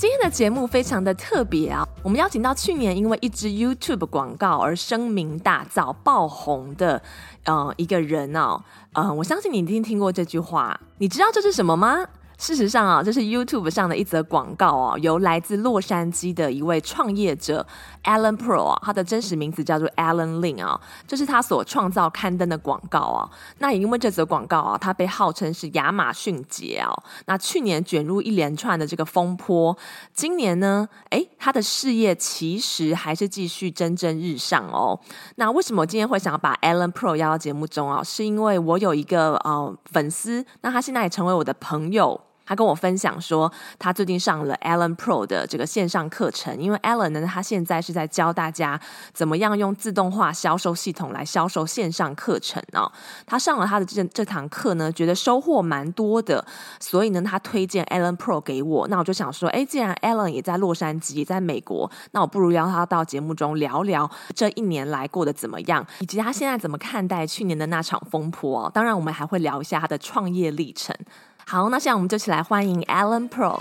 今天的节目非常的特别啊！我们邀请到去年因为一支 YouTube 广告而声名大噪、爆红的呃一个人哦，呃，我相信你一定听过这句话。你知道这是什么吗？事实上啊，这是 YouTube 上的一则广告哦，由来自洛杉矶的一位创业者 Alan Pro 啊，他的真实名字叫做 Alan Lin 啊，这是他所创造刊登的广告啊。那也因为这则广告啊，他被号称是亚马逊节啊。那去年卷入一连串的这个风波，今年呢，诶，他的事业其实还是继续蒸蒸日上哦。那为什么我今天会想要把 Alan Pro 邀到节目中啊？是因为我有一个呃粉丝，那他现在也成为我的朋友。他跟我分享说，他最近上了 Alan Pro 的这个线上课程，因为 Alan 呢，他现在是在教大家怎么样用自动化销售系统来销售线上课程哦。他上了他的这这堂课呢，觉得收获蛮多的，所以呢，他推荐 Alan Pro 给我。那我就想说，哎，既然 Alan 也在洛杉矶，也在美国，那我不如邀他到节目中聊聊这一年来过得怎么样，以及他现在怎么看待去年的那场风波哦。当然，我们还会聊一下他的创业历程。好，那现在我们就起来欢迎 Alan Pro。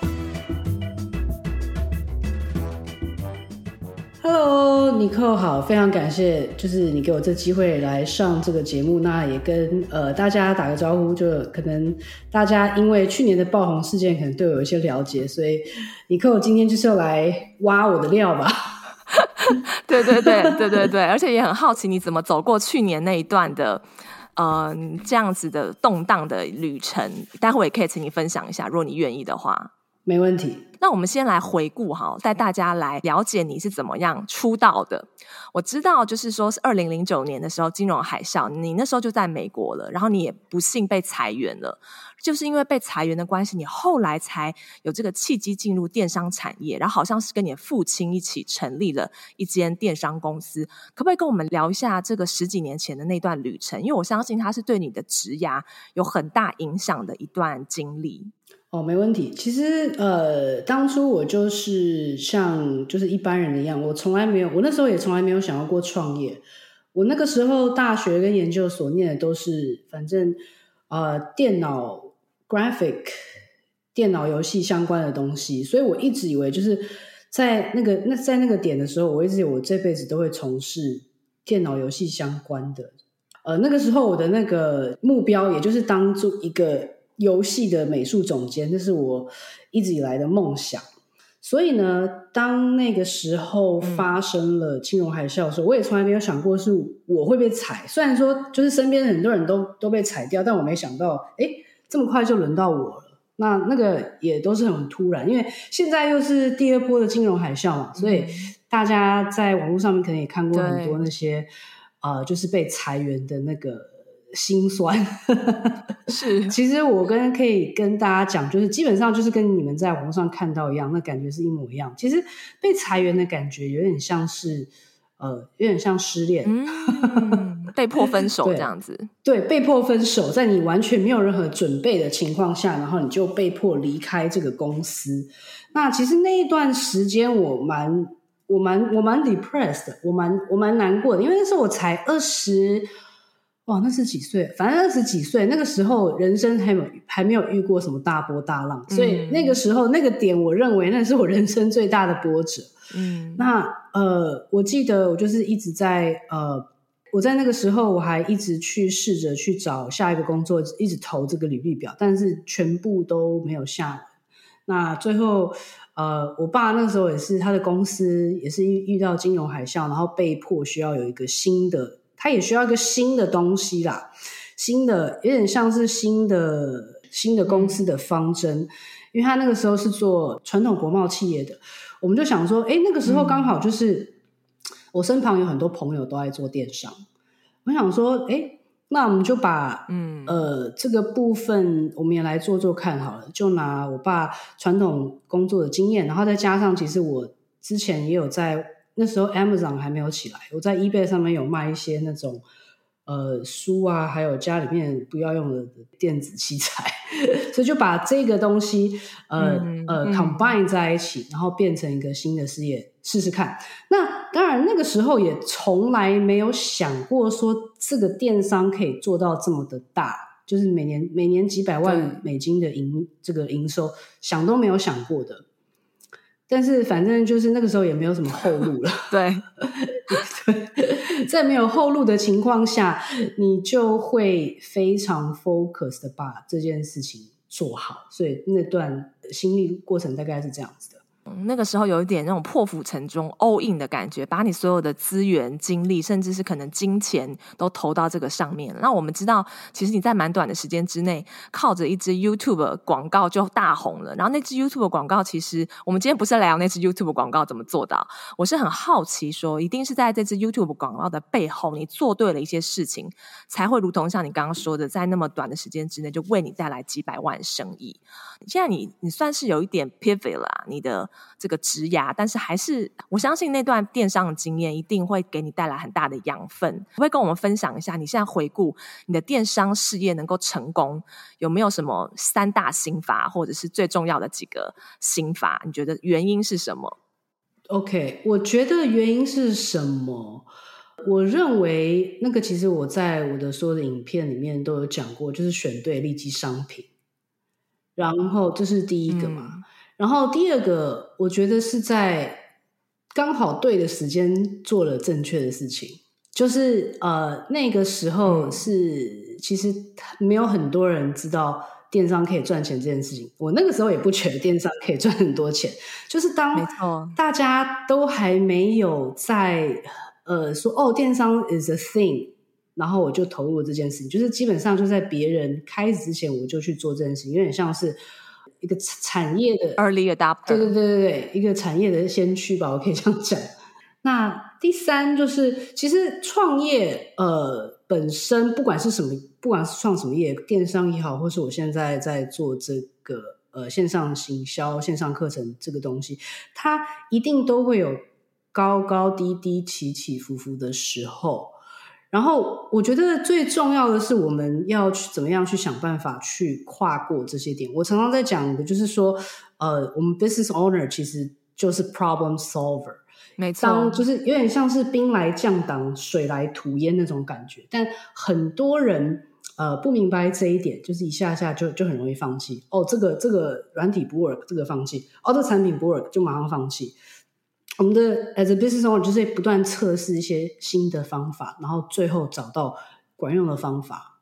Hello，尼克好，非常感谢，就是你给我这机会来上这个节目，那也跟呃大家打个招呼，就可能大家因为去年的爆红事件，可能对我有一些了解，所以尼克我今天就是要来挖我的料吧。对对对对对对，而且也很好奇你怎么走过去年那一段的。嗯，这样子的动荡的旅程，待会也可以请你分享一下，如果你愿意的话，没问题。那我们先来回顾哈，带大家来了解你是怎么样出道的。我知道，就是说是二零零九年的时候，金融海啸，你那时候就在美国了，然后你也不幸被裁员了。就是因为被裁员的关系，你后来才有这个契机进入电商产业，然后好像是跟你父亲一起成立了一间电商公司。可不可以跟我们聊一下这个十几年前的那段旅程？因为我相信它是对你的职涯有很大影响的一段经历。哦，没问题。其实呃，当初我就是像就是一般人一样，我从来没有，我那时候也从来没有想要过创业。我那个时候大学跟研究所念的都是反正呃电脑。graphic 电脑游戏相关的东西，所以我一直以为就是在那个那在那个点的时候，我一直以为我这辈子都会从事电脑游戏相关的。呃，那个时候我的那个目标，也就是当做一个游戏的美术总监，这是我一直以来的梦想。所以呢，当那个时候发生了金融海啸的时候，我也从来没有想过是我会被裁。虽然说就是身边很多人都都被裁掉，但我没想到，哎这么快就轮到我了，那那个也都是很突然，因为现在又是第二波的金融海啸嘛，所以大家在网络上面可能也看过很多那些，呃，就是被裁员的那个心酸。是，其实我跟可以跟大家讲，就是基本上就是跟你们在网上看到一样，那感觉是一模一样。其实被裁员的感觉有点像是。呃，有点像失恋，嗯，被迫分手这样子对。对，被迫分手，在你完全没有任何准备的情况下，然后你就被迫离开这个公司。那其实那一段时间我，我蛮，我蛮，我蛮 depressed，我蛮，我蛮难过的，因为那时候我才二十，哇，那是几岁？反正二十几岁，那个时候人生还没有还没有遇过什么大波大浪，所以那个时候那个点，我认为那是我人生最大的波折。嗯，那呃，我记得我就是一直在呃，我在那个时候我还一直去试着去找下一个工作，一直投这个履历表，但是全部都没有下文。那最后呃，我爸那个时候也是他的公司也是遇遇到金融海啸，然后被迫需要有一个新的，他也需要一个新的东西啦，新的有点像是新的新的公司的方针，嗯，因为他那个时候是做传统国贸企业的。我们就想说，哎，那个时候刚好就是我身旁有很多朋友都在做电商，我想说，哎，那我们就把嗯呃这个部分我们也来做做看好了，就拿我爸传统工作的经验，然后再加上其实我之前也有在那时候 Amazon 还没有起来，我在 eBay 上面有卖一些那种呃书啊，还有家里面不要用的电子器材，所以就把这个东西呃、嗯、呃 combine 在一起，然后变成一个新的事业试试看。那当然那个时候也从来没有想过说这个电商可以做到这么的大。就是每年每年几百万美金的营这个营收，想都没有想过的。但是反正就是那个时候也没有什么后路了。对，对，在没有后路的情况下，你就会非常 focus 的把这件事情做好。所以那段心理过程大概是这样子的。那个时候有一点那种破釜沉舟 all in 的感觉，把你所有的资源、精力，甚至是可能金钱都投到这个上面。那我们知道，其实你在蛮短的时间之内，靠着一支 YouTube 广告就大红了。然后那支 YouTube 广告，其实我们今天不是来聊那支 YouTube 广告怎么做到，我是很好奇说，一定是在这支 YouTube 广告的背后，你做对了一些事情，才会如同像你刚刚说的，在那么短的时间之内，就为你带来几百万生意。现在你你算是有一点 pivot 了，你的。这个职涯，但是还是我相信那段电商的经验一定会给你带来很大的养分。会跟我们分享一下，你现在回顾你的电商事业能够成功，有没有什么三大心法，或者是最重要的几个心法？你觉得原因是什么？OK，我觉得原因是什么？我认为那个其实我在我的所有的影片里面都有讲过，就是选对利基商品，然后这是第一个嘛。嗯然后第二个，我觉得是在刚好对的时间做了正确的事情，就是呃那个时候是其实没有很多人知道电商可以赚钱这件事情。我那个时候也不觉得电商可以赚很多钱，就是当大家都还没有在呃说哦电商 is a thing，然后我就投入了这件事情，就是基本上就在别人开始之前我就去做这件事情，有点像是。一个产业的 early adopter，对对对对对，一个产业的先驱吧，我可以这样讲。那第三就是，其实创业呃本身不管是什么，不管是创什么业，电商也好，或是我现在在做这个呃线上行销、线上课程这个东西，它一定都会有高高低低、起起伏伏的时候。然后我觉得最重要的是，我们要去怎么样去想办法去跨过这些点。我常常在讲的就是说，呃，我们 business owner 其实就是 problem solver，没错，当就是有点像是兵来将挡，水来土掩那种感觉。但很多人呃不明白这一点，就是一下下就就很容易放弃。哦，这个这个软体不 work，这个放弃；哦，这个产品不 work，就马上放弃。我们的 as a business owner 就是不断测试一些新的方法，然后最后找到管用的方法。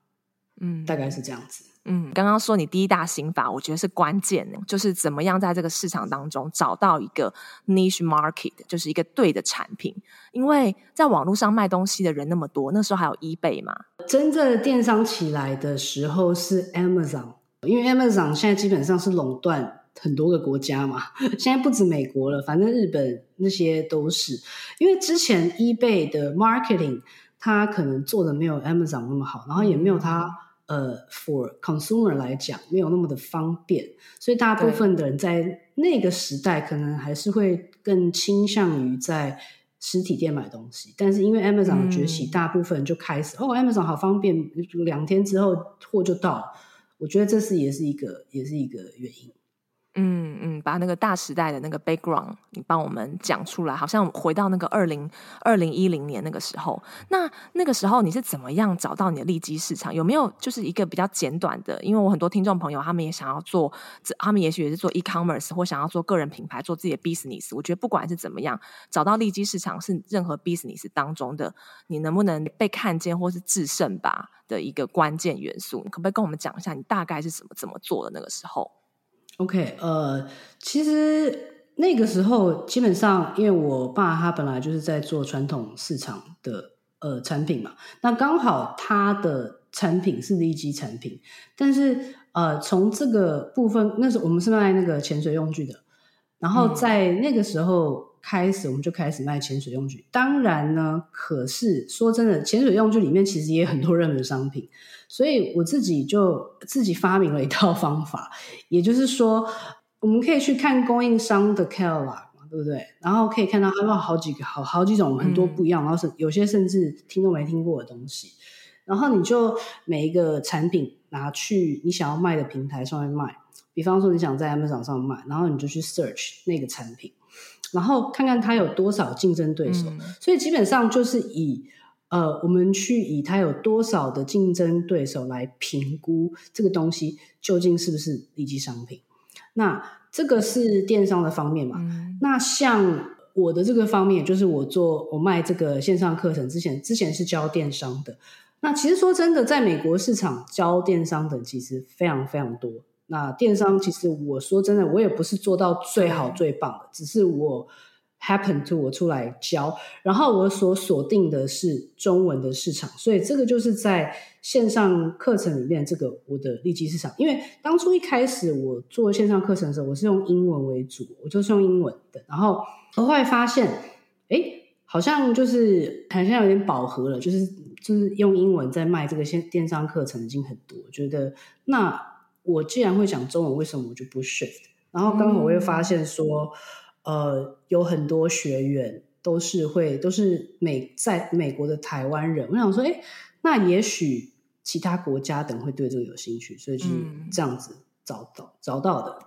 嗯，大概是这样子。嗯，刚刚说你第一大心法，我觉得是关键，就是怎么样在这个市场当中找到一个 niche market，就是一个对的产品。因为在网络上卖东西的人那么多，那时候还有 eBay 嘛。真正的电商起来的时候是 Amazon，因为 Amazon 现在基本上是垄断。很多个国家嘛，现在不止美国了，反正日本那些都是。因为之前 eBay 的 marketing，它可能做的没有 Amazon 那么好，然后也没有它呃 for consumer 来讲没有那么的方便，所以大部分的人在那个时代可能还是会更倾向于在实体店买东西。但是因为 Amazon 的崛起，嗯、大部分就开始哦，Amazon 好方便，两天之后货就到了。我觉得这是也是一个也是一个原因。嗯嗯，把那个大时代的那个 background 你帮我们讲出来，好像回到那个二零二零一零年那个时候。那那个时候你是怎么样找到你的利基市场？有没有就是一个比较简短的？因为我很多听众朋友他们也想要做，他们也许也是做 e-commerce 或想要做个人品牌，做自己的 business。我觉得不管是怎么样，找到利基市场是任何 business 当中的你能不能被看见或是制胜吧的一个关键元素。你可不可以跟我们讲一下你大概是怎么怎么做的那个时候？OK，呃，其实那个时候基本上，因为我爸他本来就是在做传统市场的呃产品嘛，那刚好他的产品是利基产品，但是呃，从这个部分，那时候我们是卖那个潜水用具的，然后在那个时候开始，我们就开始卖潜水用具。当然呢，可是说真的，潜水用具里面其实也有很多热门商品。所以我自己就自己发明了一套方法，也就是说，我们可以去看供应商的 catalog，对不对？然后可以看到他们好几个好好几种很多不一样，然后是有些甚至听都没听过的东西。然后你就每一个产品拿去你想要卖的平台上面卖，比方说你想在 Amazon 上卖，然后你就去 search 那个产品，然后看看它有多少竞争对手。嗯、所以基本上就是以呃，我们去以它有多少的竞争对手来评估这个东西究竟是不是一级商品。那这个是电商的方面嘛？嗯、那像我的这个方面，就是我做我卖这个线上课程之前，之前是教电商的。那其实说真的，在美国市场教电商的其实非常非常多。那电商其实我说真的，我也不是做到最好最棒的，只是我 happen to 我出来教，然后我所锁定的是中文的市场，所以这个就是在线上课程里面这个我的利基市场。因为当初一开始我做线上课程的时候，我是用英文为主，我就是用英文的，然后我后来发现，诶好像就是好像有点饱和了，就是就是用英文在卖这个线电商课程已经很多，我觉得那我既然会讲中文，为什么我就不 shift？然后刚好我又发现说，嗯、呃，有很多学员都是会都是美在美国的台湾人，我想说，哎，那也许其他国家等会对这个有兴趣，所以就是这样子找到、嗯、找到的。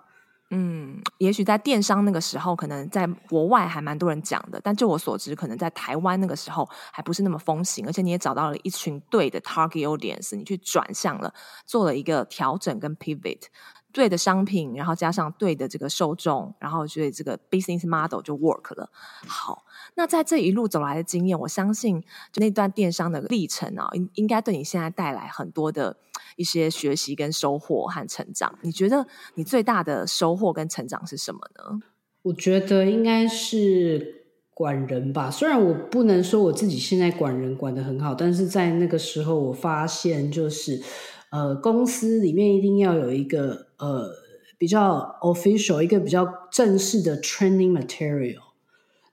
嗯，也许在电商那个时候，可能在国外还蛮多人讲的，但就我所知，可能在台湾那个时候还不是那么风行，而且你也找到了一群对的 target audience，你去转向了，做了一个调整跟 pivot。对的商品，然后加上对的这个受众，然后所以这个 business model 就 work 了。好，那在这一路走来的经验，我相信就那段电商的历程啊，应应该对你现在带来很多的一些学习跟收获和成长。你觉得你最大的收获跟成长是什么呢？我觉得应该是管人吧。虽然我不能说我自己现在管人管得很好，但是在那个时候我发现就是。呃，公司里面一定要有一个呃比较 official，一个比较正式的 training material，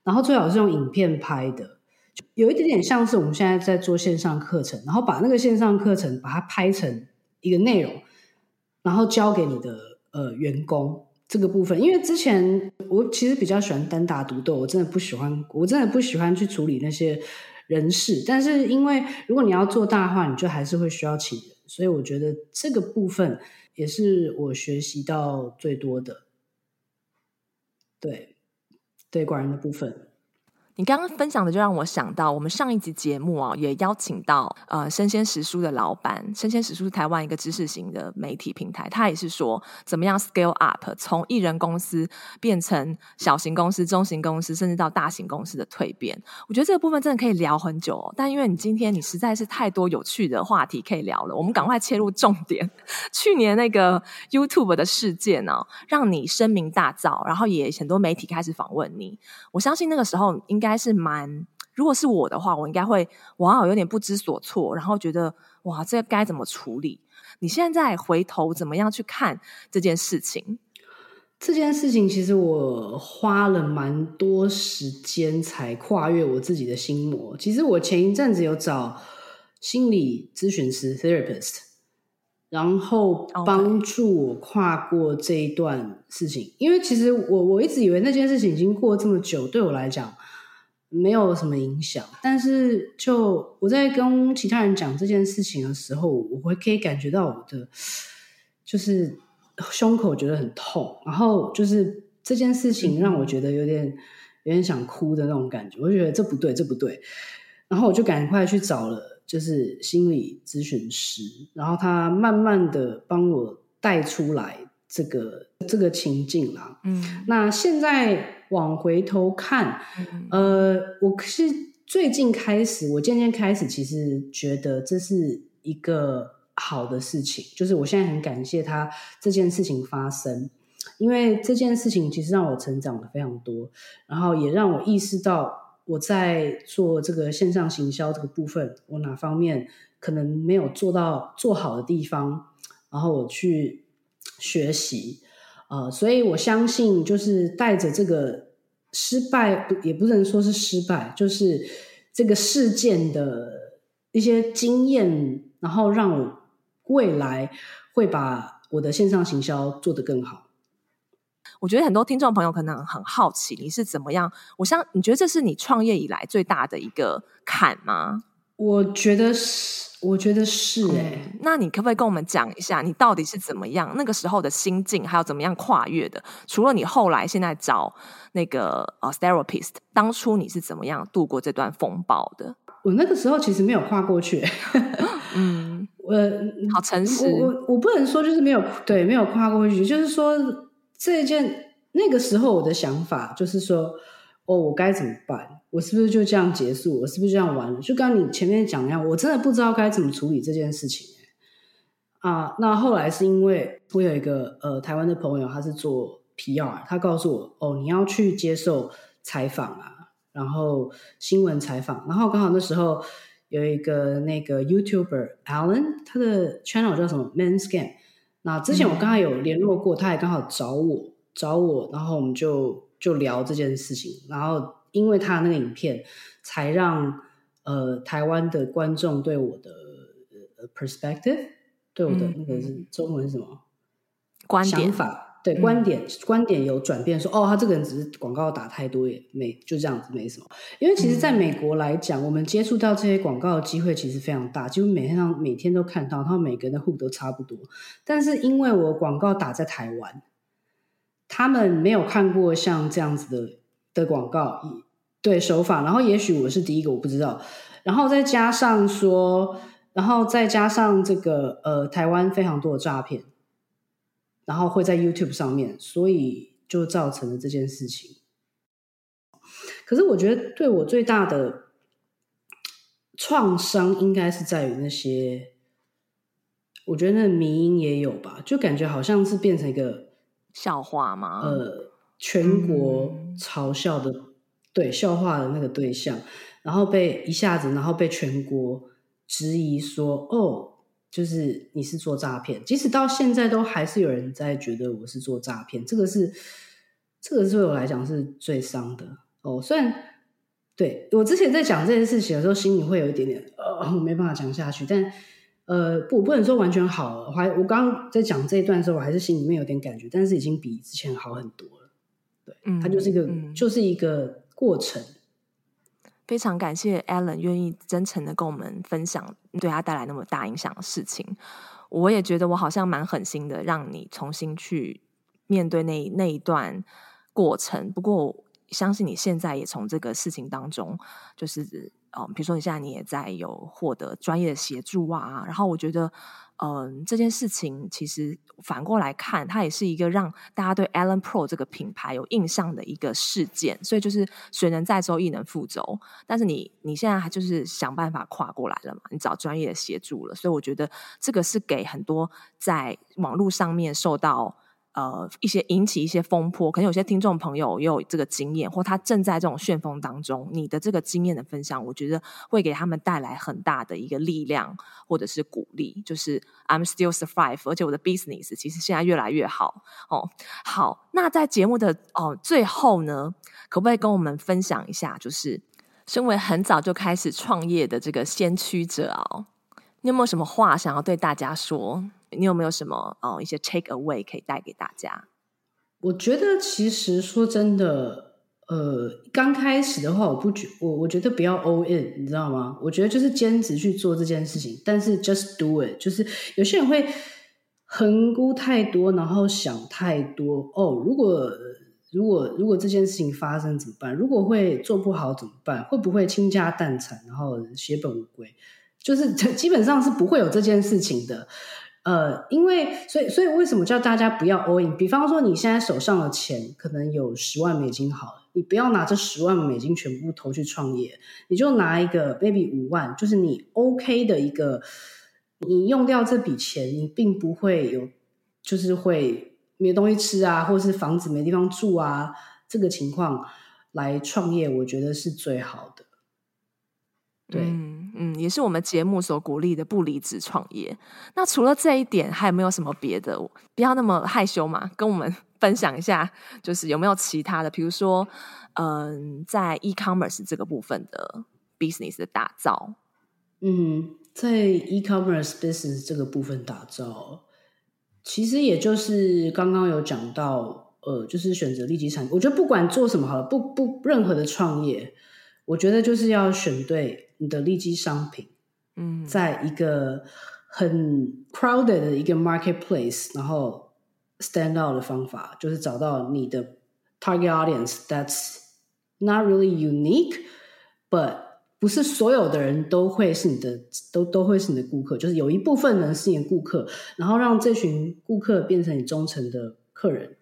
然后最好是用影片拍的，有一点点像是我们现在在做线上课程，然后把那个线上课程把它拍成一个内容，然后交给你的呃员工这个部分。因为之前我其实比较喜欢单打独斗，我真的不喜欢，我真的不喜欢去处理那些人事，但是因为如果你要做大话，你就还是会需要请人。所以我觉得这个部分也是我学习到最多的，对，对，管人的部分。你刚刚分享的就让我想到，我们上一集节目啊，也邀请到呃生鲜时书的老板，生鲜时书是台湾一个知识型的媒体平台，他也是说怎么样 scale up，从一人公司变成小型公司、中型公司，甚至到大型公司的蜕变。我觉得这个部分真的可以聊很久哦，但因为你今天你实在是太多有趣的话题可以聊了，我们赶快切入重点。去年那个 YouTube 的事件呢，让你声名大噪，然后也很多媒体开始访问你。我相信那个时候应该。应该是蛮，如果是我的话，我应该会哇，有点不知所措，然后觉得哇，这该怎么处理？你现在回头怎么样去看这件事情？这件事情其实我花了蛮多时间才跨越我自己的心魔。其实我前一阵子有找心理咨询师 （therapist），然后帮助我跨过这一段事情。因为其实我我一直以为那件事情已经过这么久，对我来讲。没有什么影响，但是就我在跟其他人讲这件事情的时候，我会可以感觉到我的就是胸口觉得很痛，然后就是这件事情让我觉得有点有点想哭的那种感觉，我就觉得这不对，这不对，然后我就赶快去找了就是心理咨询师，然后他慢慢的帮我带出来这个这个情境啦，嗯，那现在。往回头看，呃，我是最近开始，我渐渐开始，其实觉得这是一个好的事情，就是我现在很感谢他这件事情发生，因为这件事情其实让我成长了非常多，然后也让我意识到我在做这个线上行销这个部分，我哪方面可能没有做到做好的地方，然后我去学习。呃，所以我相信，就是带着这个失败，也不能说是失败，就是这个事件的一些经验，然后让我未来会把我的线上行销做得更好。我觉得很多听众朋友可能很好奇，你是怎么样？我想你觉得这是你创业以来最大的一个坎吗？我觉得是，我觉得是哎、欸嗯。那你可不可以跟我们讲一下，你到底是怎么样那个时候的心境，还有怎么样跨越的？除了你后来现在找那个呃 therapist，当初你是怎么样度过这段风暴的？我那个时候其实没有跨过去。嗯，我好诚实。我我我不能说就是没有对没有跨过去，就是说这件那个时候我的想法就是说，哦，我该怎么办？我是不是就这样结束？我是不是这样完了？就刚刚你前面讲一样，我真的不知道该怎么处理这件事情。啊，那后来是因为我有一个呃台湾的朋友，他是做 PR，他告诉我，哦，你要去接受采访啊，然后新闻采访，然后刚好那时候有一个那个 YouTuber Alan，他的 channel 叫什么 Men's Game。那之前我刚刚有联络过，他也刚好找我找我，然后我们就就聊这件事情，然后。因为他的那个影片，才让呃台湾的观众对我的呃 perspective，对我的那个是中文是什么？观点想法，对观点、嗯、观点有转变说，说哦，他这个人只是广告打太多也没就这样子没什么。因为其实在美国来讲，嗯、我们接触到这些广告的机会其实非常大，几乎每天上每天都看到，他们每个人的户都差不多。但是因为我广告打在台湾，他们没有看过像这样子的。的广告，对手法，然后也许我是第一个，我不知道，然后再加上说，然后再加上这个呃，台湾非常多的诈骗，然后会在 YouTube 上面，所以就造成了这件事情。可是我觉得对我最大的创伤，应该是在于那些，我觉得那迷音也有吧，就感觉好像是变成一个笑话吗？呃。全国嘲笑的、嗯、对笑话的那个对象，然后被一下子，然后被全国质疑说：“哦，就是你是做诈骗。”即使到现在，都还是有人在觉得我是做诈骗。这个是，这个对我来讲是最伤的哦。虽然对我之前在讲这件事情的时候，心里会有一点点呃，我没办法讲下去。但呃，不，不能说完全好了。我还我刚刚在讲这一段的时候，我还是心里面有点感觉，但是已经比之前好很多了。嗯，它就是一个，嗯、就是一个过程。非常感谢 Alan 愿意真诚的跟我们分享对他带来那么大影响的事情。我也觉得我好像蛮狠心的，让你重新去面对那那一段过程。不过，相信你现在也从这个事情当中，就是哦，比如说你现在你也在有获得专业的协助啊。然后我觉得。嗯，这件事情其实反过来看，它也是一个让大家对 Allen Pro 这个品牌有印象的一个事件。所以就是水能载舟，亦能覆舟。但是你你现在还就是想办法跨过来了嘛？你找专业的协助了，所以我觉得这个是给很多在网络上面受到。呃，一些引起一些风波，可能有些听众朋友也有这个经验，或他正在这种旋风当中。你的这个经验的分享，我觉得会给他们带来很大的一个力量，或者是鼓励。就是 I'm still survive，而且我的 business 其实现在越来越好哦。好，那在节目的哦最后呢，可不可以跟我们分享一下，就是身为很早就开始创业的这个先驱者哦，你有没有什么话想要对大家说？你有没有什么哦一些 take away 可以带给大家？我觉得其实说真的，呃，刚开始的话，我不觉我我觉得不要 all in，你知道吗？我觉得就是坚持去做这件事情，但是 just do it。就是有些人会横估太多，然后想太多。哦，如果如果如果这件事情发生怎么办？如果会做不好怎么办？会不会倾家荡产，然后血本无归？就是基本上是不会有这件事情的。呃，因为所以所以为什么叫大家不要 all in？比方说你现在手上的钱可能有十万美金，好了，你不要拿这十万美金全部投去创业，你就拿一个 maybe 五万，就是你 OK 的一个，你用掉这笔钱，你并不会有，就是会没东西吃啊，或是房子没地方住啊，这个情况来创业，我觉得是最好的。对。嗯，也是我们节目所鼓励的不离职创业。那除了这一点，还有没有什么别的？不要那么害羞嘛，跟我们 分享一下，就是有没有其他的？比如说，嗯，在 e-commerce 这个部分的 business 的打造。嗯，在 e-commerce business 这个部分打造，其实也就是刚刚有讲到，呃，就是选择立即产。我觉得不管做什么好了，不不任何的创业，我觉得就是要选对你的利基商品。嗯，在一个很 crowded 的一个 marketplace，然后 stand out 的方法，就是找到你的 target audience that's not really unique，but 不是所有的人都会是你的，都都会是你的顾客，就是有一部分人是你的顾客，然后让这群顾客变成你忠诚的客人。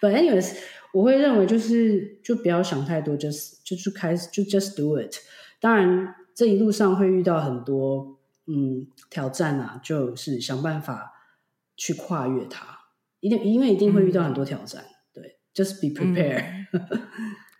But anyways，我会认为就是就不要想太多，just 就去开始就 just do it。当然这一路上会遇到很多嗯挑战啊，就是想办法去跨越它。一定因为一定会遇到很多挑战，嗯、对，just be prepared。嗯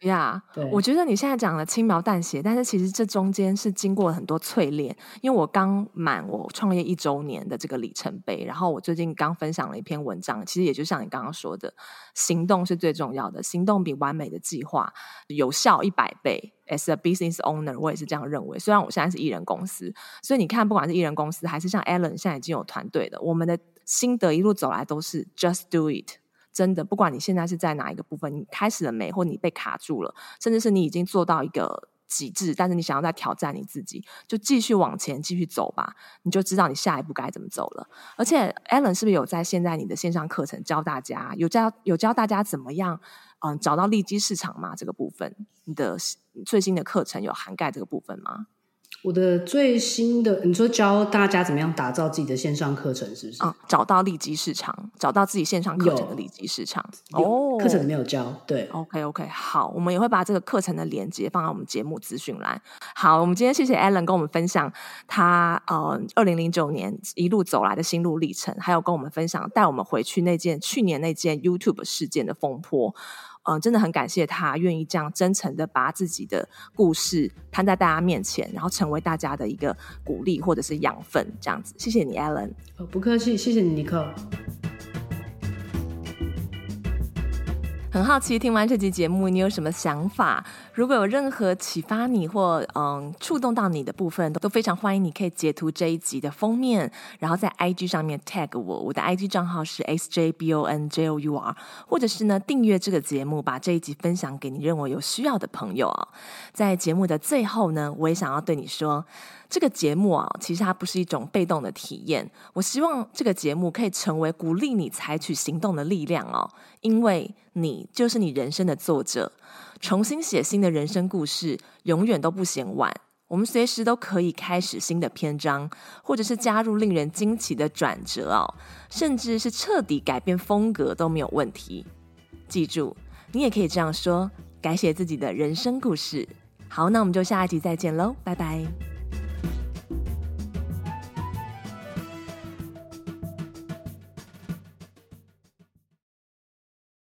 呀，yeah, 对我觉得你现在讲的轻描淡写，但是其实这中间是经过了很多淬炼。因为我刚满我创业一周年的这个里程碑，然后我最近刚分享了一篇文章，其实也就像你刚刚说的，行动是最重要的，行动比完美的计划有效一百倍。As a business owner，我也是这样认为。虽然我现在是艺人公司，所以你看，不管是艺人公司还是像 Alan 现在已经有团队的，我们的心得一路走来都是 Just do it。真的，不管你现在是在哪一个部分，你开始了没，或你被卡住了，甚至是你已经做到一个极致，但是你想要再挑战你自己，就继续往前，继续走吧，你就知道你下一步该怎么走了。而且，Alan 是不是有在现在你的线上课程教大家，有教有教大家怎么样，嗯，找到利基市场吗？这个部分，你的最新的课程有涵盖这个部分吗？我的最新的，你说教大家怎么样打造自己的线上课程，是不是？啊，找到利基市场，找到自己线上课程的利基市场。有哦，课程没有教，对。OK OK，好，我们也会把这个课程的链接放在我们节目资讯栏。好，我们今天谢谢 Alan 跟我们分享他呃二零零九年一路走来的心路历程，还有跟我们分享带我们回去那件去年那件 YouTube 事件的风波。嗯、呃，真的很感谢他愿意这样真诚的把自己的故事摊在大家面前，然后成为大家的一个鼓励或者是养分，这样子。谢谢你，Alan。哦，不客气，谢谢你，尼克。很好奇，听完这集节目，你有什么想法？如果有任何启发你或嗯触动到你的部分，都非常欢迎。你可以截图这一集的封面，然后在 IG 上面 tag 我，我的 IG 账号是 sjbonjour，或者是呢订阅这个节目，把这一集分享给你认为有需要的朋友啊。在节目的最后呢，我也想要对你说。这个节目啊，其实它不是一种被动的体验。我希望这个节目可以成为鼓励你采取行动的力量哦，因为你就是你人生的作者，重新写新的人生故事，永远都不嫌晚。我们随时都可以开始新的篇章，或者是加入令人惊奇的转折哦，甚至是彻底改变风格都没有问题。记住，你也可以这样说：改写自己的人生故事。好，那我们就下一集再见喽，拜拜。